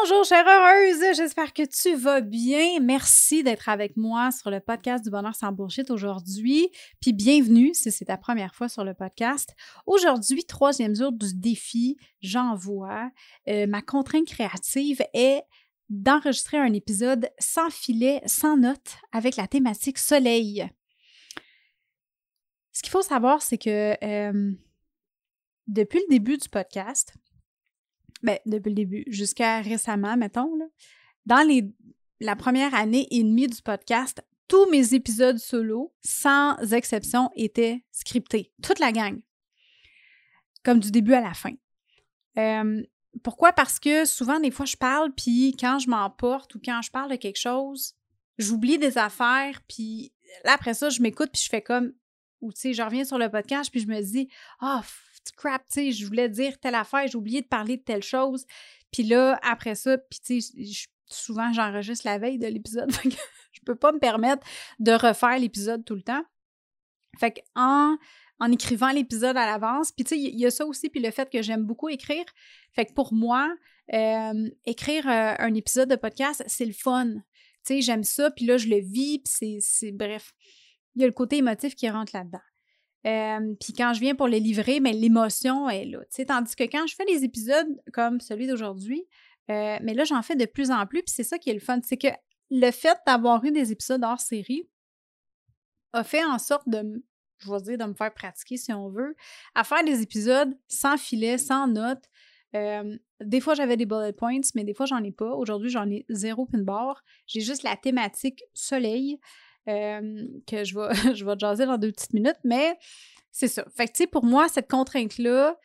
Bonjour, chère heureuse, j'espère que tu vas bien. Merci d'être avec moi sur le podcast du bonheur sans bullshit aujourd'hui. Puis bienvenue si c'est ta première fois sur le podcast. Aujourd'hui, troisième jour du défi, j'envoie. Euh, ma contrainte créative est d'enregistrer un épisode sans filet, sans notes, avec la thématique soleil. Ce qu'il faut savoir, c'est que euh, depuis le début du podcast, ben, depuis le début, jusqu'à récemment, mettons, là, dans les, la première année et demie du podcast, tous mes épisodes solo, sans exception, étaient scriptés. Toute la gang. Comme du début à la fin. Euh, pourquoi? Parce que souvent, des fois, je parle, puis quand je m'emporte ou quand je parle de quelque chose, j'oublie des affaires, puis là, après ça, je m'écoute, puis je fais comme, ou tu sais, je reviens sur le podcast, puis je me dis, ah, oh, crap, tu sais, je voulais dire telle affaire, j'ai oublié de parler de telle chose. Puis là, après ça, puis tu sais, souvent, j'enregistre la veille de l'épisode, je peux pas me permettre de refaire l'épisode tout le temps. Fait que en, en écrivant l'épisode à l'avance, puis tu sais, il y a ça aussi, puis le fait que j'aime beaucoup écrire. Fait que pour moi, euh, écrire euh, un épisode de podcast, c'est le fun. Tu sais, j'aime ça, puis là, je le vis, puis c'est... Bref, il y a le côté émotif qui rentre là-dedans. Euh, puis quand je viens pour les livrer, mais l'émotion est là. Tandis que quand je fais des épisodes comme celui d'aujourd'hui, euh, mais là, j'en fais de plus en plus, puis c'est ça qui est le fun. C'est que le fait d'avoir eu des épisodes hors série a fait en sorte de, je vais dire, de me faire pratiquer, si on veut, à faire des épisodes sans filet, sans notes. Euh, des fois, j'avais des bullet points, mais des fois, j'en ai pas. Aujourd'hui, j'en ai zéro pin bar. J'ai juste la thématique soleil. Euh, que je vais, je vais te jaser dans deux petites minutes, mais c'est ça. Fait que, tu sais, pour moi, cette contrainte-là,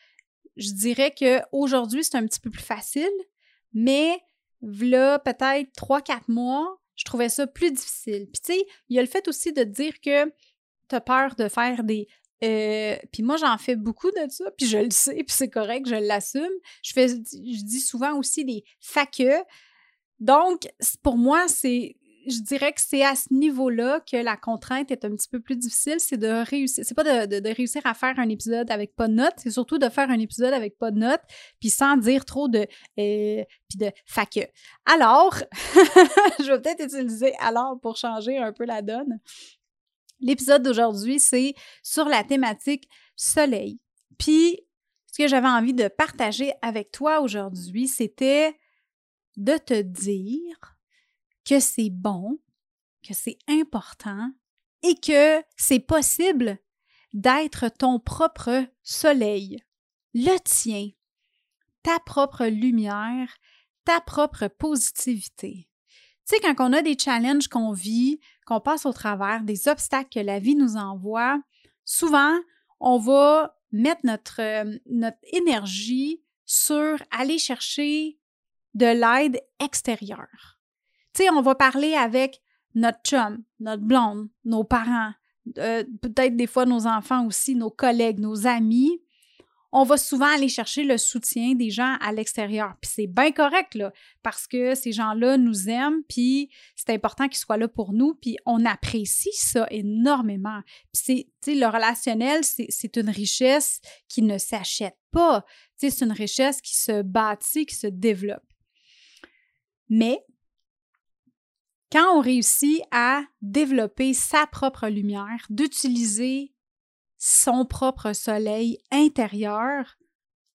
je dirais qu'aujourd'hui, c'est un petit peu plus facile, mais là, peut-être trois, quatre mois, je trouvais ça plus difficile. Puis, tu sais, il y a le fait aussi de dire que tu as peur de faire des. Euh, puis moi, j'en fais beaucoup de ça, puis je le sais, puis c'est correct, je l'assume. Je fais, je dis souvent aussi des faque. Donc, pour moi, c'est je dirais que c'est à ce niveau-là que la contrainte est un petit peu plus difficile, c'est de réussir, c'est pas de, réussir à faire un épisode avec pas de notes, c'est surtout de faire un épisode avec pas de notes, puis sans dire trop de euh, puis de faque. Alors, je vais peut-être utiliser alors pour changer un peu la donne. L'épisode d'aujourd'hui, c'est sur la thématique soleil. Puis, ce que j'avais envie de partager avec toi aujourd'hui, c'était de te dire que c'est bon, que c'est important et que c'est possible d'être ton propre soleil, le tien, ta propre lumière, ta propre positivité. Tu sais, quand on a des challenges qu'on vit, qu'on passe au travers, des obstacles que la vie nous envoie, souvent, on va mettre notre, euh, notre énergie sur aller chercher de l'aide extérieure. On va parler avec notre chum, notre blonde, nos parents, euh, peut-être des fois nos enfants aussi, nos collègues, nos amis. On va souvent aller chercher le soutien des gens à l'extérieur. Puis c'est bien correct, là, parce que ces gens-là nous aiment, puis c'est important qu'ils soient là pour nous, puis on apprécie ça énormément. Puis c'est, le relationnel, c'est une richesse qui ne s'achète pas. C'est une richesse qui se bâtit, qui se développe. Mais quand on réussit à développer sa propre lumière, d'utiliser son propre soleil intérieur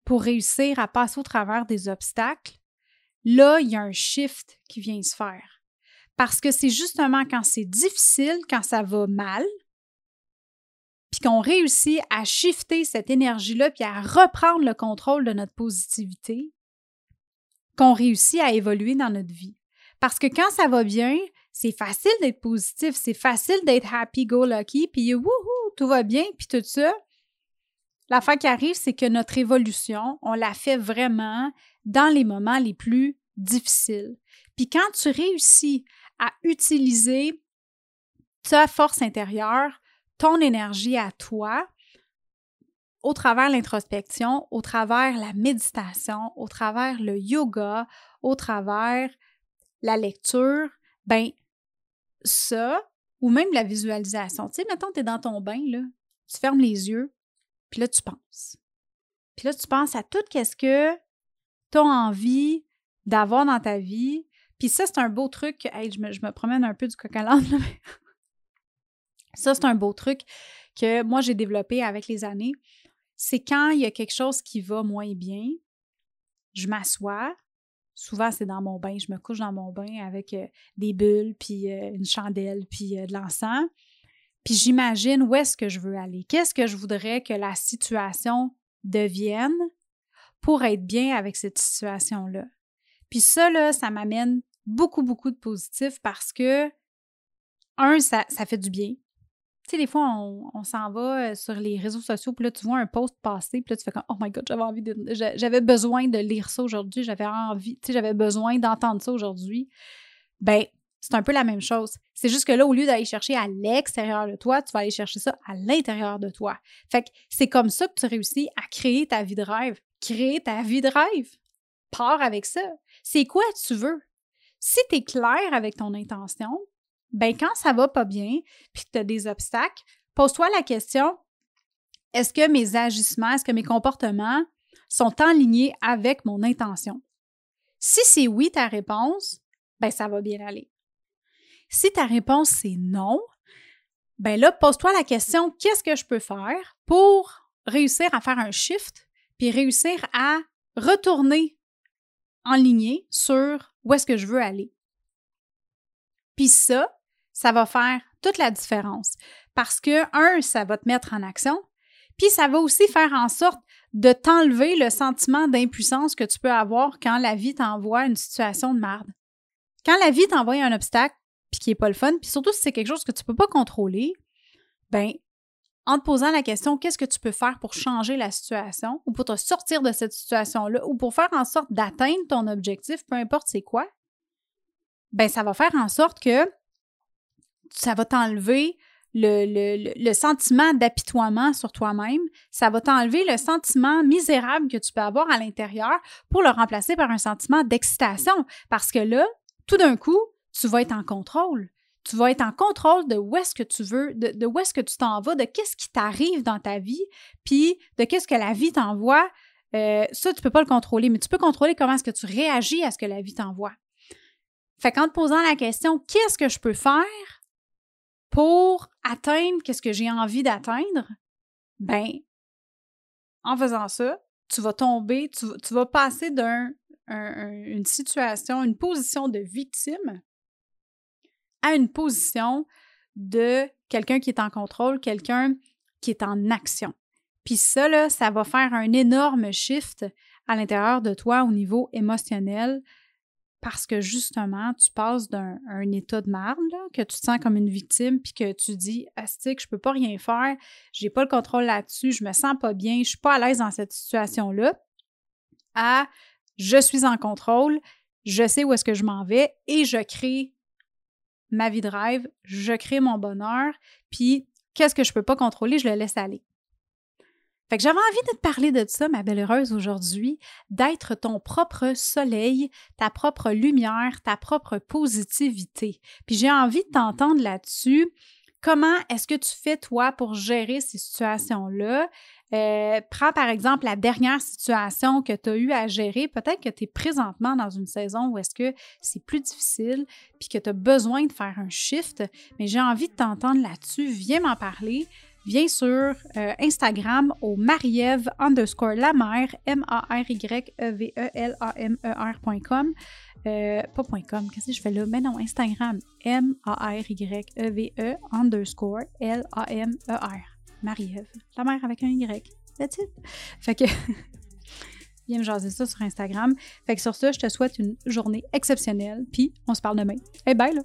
pour réussir à passer au travers des obstacles, là, il y a un shift qui vient se faire. Parce que c'est justement quand c'est difficile, quand ça va mal, puis qu'on réussit à shifter cette énergie-là, puis à reprendre le contrôle de notre positivité, qu'on réussit à évoluer dans notre vie. Parce que quand ça va bien, c'est facile d'être positif, c'est facile d'être happy-go-lucky, puis wouhou, tout va bien, puis tout ça. L'affaire qui arrive, c'est que notre évolution, on la fait vraiment dans les moments les plus difficiles. Puis quand tu réussis à utiliser ta force intérieure, ton énergie à toi, au travers l'introspection, au travers la méditation, au travers le yoga, au travers la lecture, ben ça, ou même la visualisation. Tu sais, mettons, tu es dans ton bain, là, tu fermes les yeux, puis là, tu penses. Puis là, tu penses à tout ce que tu as envie d'avoir dans ta vie. Puis ça, c'est un beau truc. Hey, je, me, promène un peu du coq à l'âne, ça, c'est un beau truc que moi, j'ai développé avec les années c'est quand il y a quelque chose qui va moins bien, je m'assois. Souvent, c'est dans mon bain. Je me couche dans mon bain avec euh, des bulles, puis euh, une chandelle, puis euh, de l'encens. Puis j'imagine où est-ce que je veux aller. Qu'est-ce que je voudrais que la situation devienne pour être bien avec cette situation-là? Puis ça, là, ça m'amène beaucoup, beaucoup de positif parce que, un, ça, ça fait du bien. Tu sais, des fois, on, s'en va euh, sur les réseaux sociaux, puis là, tu vois un post passer, puis là, tu fais comme Oh my God, j'avais envie de. J'avais besoin de lire ça aujourd'hui, j'avais envie, tu sais, j'avais besoin d'entendre ça aujourd'hui. Ben, c'est un peu la même chose. C'est juste que là, au lieu d'aller chercher à l'extérieur de toi, tu vas aller chercher ça à l'intérieur de toi. Fait que c'est comme ça que tu réussis à créer ta vie de rêve. Créer ta vie de rêve. Pars avec ça. C'est quoi tu veux? Si tu es clair avec ton intention, ben quand ça va pas bien, puis que tu as des obstacles, pose-toi la question est-ce que mes agissements, est-ce que mes comportements sont ligne avec mon intention? Si c'est oui ta réponse, ben ça va bien aller. Si ta réponse c'est non, ben là, pose-toi la question qu'est-ce que je peux faire pour réussir à faire un shift puis réussir à retourner en ligne sur où est-ce que je veux aller? Puis ça, ça va faire toute la différence. Parce que, un, ça va te mettre en action, puis ça va aussi faire en sorte de t'enlever le sentiment d'impuissance que tu peux avoir quand la vie t'envoie une situation de merde. Quand la vie t'envoie un obstacle, puis qui n'est pas le fun, puis surtout si c'est quelque chose que tu ne peux pas contrôler, ben en te posant la question qu'est-ce que tu peux faire pour changer la situation ou pour te sortir de cette situation-là ou pour faire en sorte d'atteindre ton objectif, peu importe c'est quoi, ben ça va faire en sorte que ça va t'enlever le, sentiment d'apitoiement sur toi-même, ça va t'enlever le sentiment misérable que tu peux avoir à l'intérieur pour le remplacer par un sentiment d'excitation. Parce que là, tout d'un coup, tu vas être en contrôle. Tu vas être en contrôle de où est-ce que tu veux, de, où est-ce que tu t'en vas, de qu'est-ce qui t'arrive dans ta vie, puis de qu'est-ce que la vie t'envoie. Euh, ça, tu ne peux pas le contrôler, mais tu peux contrôler comment est-ce que tu réagis à ce que la vie t'envoie. Fait qu'en te posant la question, qu'est-ce que je peux faire pour atteindre ce que j'ai envie d'atteindre, ben, en faisant ça, tu vas tomber, tu, vas passer d'une situation, une position de victime à une position de quelqu'un qui est en contrôle, quelqu'un qui est en action. Puis ça, là, ça va faire un énorme shift à l'intérieur de toi au niveau émotionnel, parce que justement, tu passes d'un état de marde, que tu te sens comme une victime, puis que tu dis Astique, je peux pas rien faire, j'ai pas le contrôle là-dessus, je me sens pas bien, je suis pas à l'aise dans cette situation-là, à je suis en contrôle, je sais où est-ce que je m'en vais et je crée ma vie de rêve, je crée mon bonheur, puis qu'est-ce que je peux pas contrôler, je le laisse aller. Fait que j'avais envie de te parler de ça, ma belle heureuse, aujourd'hui, d'être ton propre soleil, ta propre lumière, ta propre positivité. Puis j'ai envie de t'entendre là-dessus. Comment est-ce que tu fais, toi, pour gérer ces situations-là? Euh, prends par exemple la dernière situation que tu as eu à gérer. Peut-être que tu es présentement dans une saison où est-ce que c'est plus difficile puis que tu as besoin de faire un shift. Mais j'ai envie de t'entendre là-dessus. Viens m'en parler viens sur euh, Instagram au Mariève underscore la mère, M-A-R-Y-E-V-E-L-A-M-E-R.com. Euh, pas .com, qu'est-ce que je fais là? Mais non, Instagram, M-A-R-Y-E-V-E underscore L-A-M-E-R. Marie-Ève. La mère avec un Y. That's it. Fait que viens me jaser ça sur Instagram. Fait que sur ça, je te souhaite une journée exceptionnelle, puis on se parle demain. Eh hey, bye là!